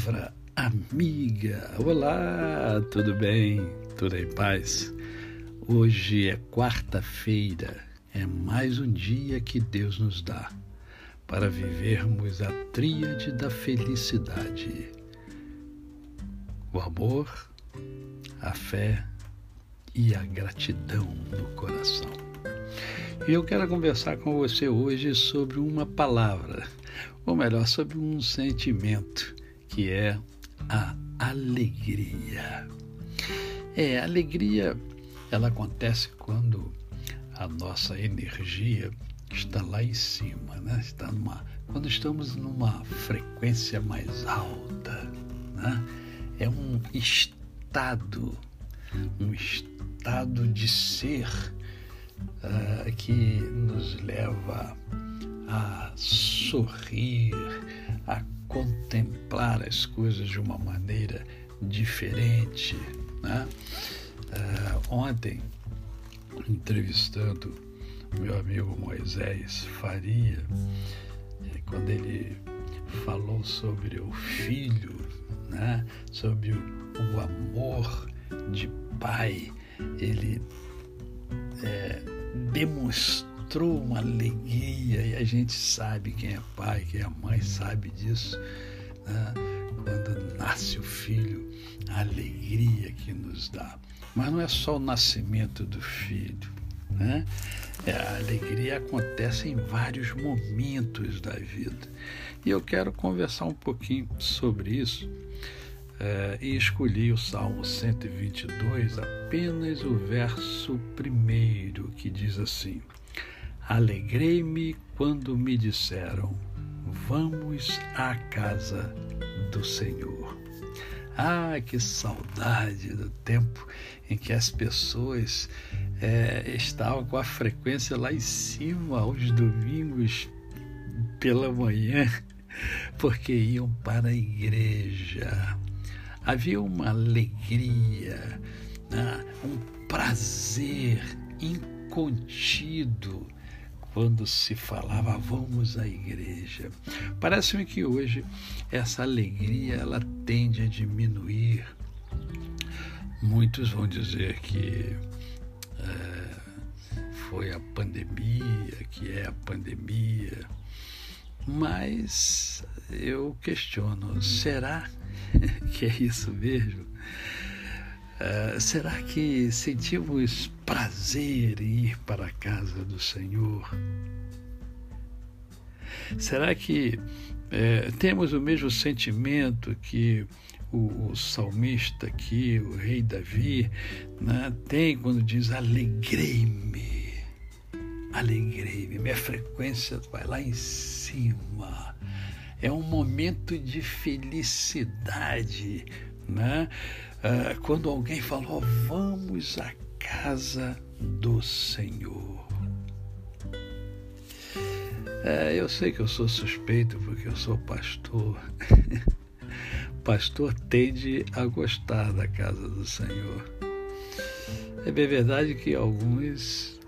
palavra amiga. Olá, tudo bem? Tudo em paz? Hoje é quarta-feira, é mais um dia que Deus nos dá para vivermos a tríade da felicidade: o amor, a fé e a gratidão no coração. E eu quero conversar com você hoje sobre uma palavra, ou melhor, sobre um sentimento, que é a alegria. É, a alegria ela acontece quando a nossa energia está lá em cima, né? Está numa, quando estamos numa frequência mais alta, né? É um estado, um estado de ser uh, que nos leva a sorrir, a contemplar as coisas de uma maneira diferente. Né? Uh, ontem, entrevistando meu amigo Moisés Faria, quando ele falou sobre o filho, né? sobre o, o amor de pai, ele é, demonstrou uma alegria e a gente sabe quem é pai, quem é mãe sabe disso. Né? Quando nasce o filho, a alegria que nos dá. Mas não é só o nascimento do filho. Né? É, a alegria acontece em vários momentos da vida. E eu quero conversar um pouquinho sobre isso é, e escolhi o Salmo 122, apenas o verso primeiro, que diz assim: Alegrei-me quando me disseram, vamos à casa do Senhor. Ah, que saudade do tempo em que as pessoas é, estavam com a frequência lá em cima aos domingos pela manhã, porque iam para a igreja havia uma alegria, né? um prazer incontido quando se falava vamos à igreja. Parece-me que hoje essa alegria ela tende a diminuir. Muitos vão dizer que é, foi a pandemia, que é a pandemia, mas eu questiono: será que é isso mesmo? Uh, será que sentimos prazer em ir para a casa do Senhor? Será que é, temos o mesmo sentimento que o, o, salmista aqui, o rei Davi, né, tem quando diz: Alegrei-me, alegrei-me, minha frequência vai lá em cima é um momento de felicidade, né? Ah, quando alguém falou, vamos à casa do Senhor. É, eu sei que eu sou suspeito porque eu sou pastor. pastor tende a gostar da casa do Senhor. É bem verdade que alguns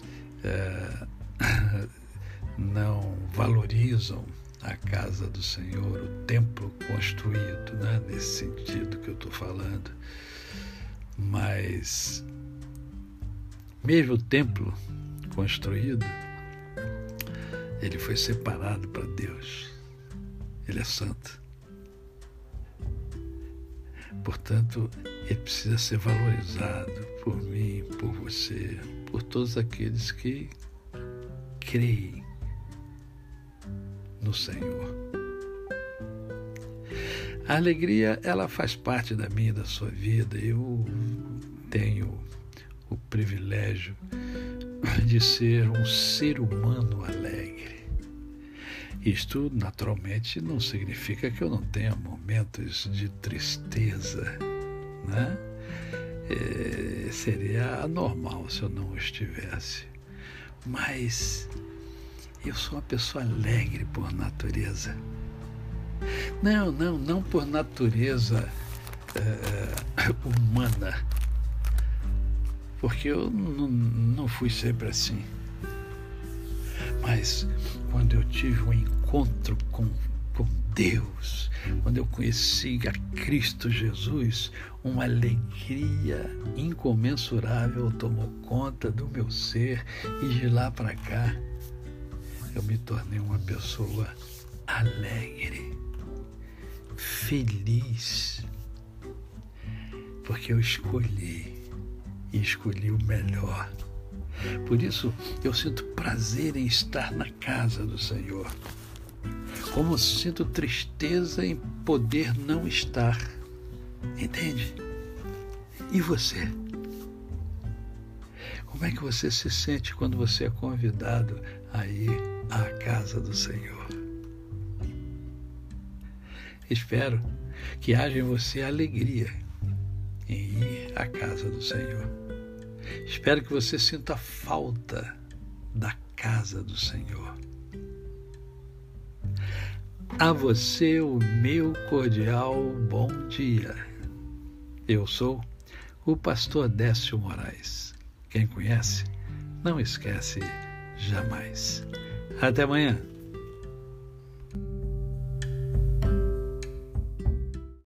é, não valorizam a casa do Senhor, o templo construído, né? nesse sentido que eu estou falando. Mas, mesmo o templo construído, ele foi separado para Deus. Ele é santo. Portanto, ele precisa ser valorizado por mim, por você, por todos aqueles que creem no Senhor. A alegria, ela faz parte da minha e da sua vida. Eu tenho o privilégio de ser um ser humano alegre. Isto, naturalmente, não significa que eu não tenha momentos de tristeza, né? É, seria anormal se eu não estivesse. Mas eu sou uma pessoa alegre por natureza. Não, não, não por natureza é, humana. Porque eu não, não fui sempre assim. Mas quando eu tive um encontro com, com Deus, quando eu conheci a Cristo Jesus, uma alegria incomensurável tomou conta do meu ser e de lá para cá eu me tornei uma pessoa alegre, feliz, porque eu escolhi e escolhi o melhor. Por isso eu sinto prazer em estar na casa do Senhor. Como sinto tristeza em poder não estar. Entende? E você? Como é que você se sente quando você é convidado a ir à casa do Senhor? Espero que haja em você alegria em ir à casa do Senhor. Espero que você sinta falta da casa do Senhor. A você o meu cordial bom dia. Eu sou o pastor Décio Moraes. Quem conhece, não esquece jamais. Até amanhã.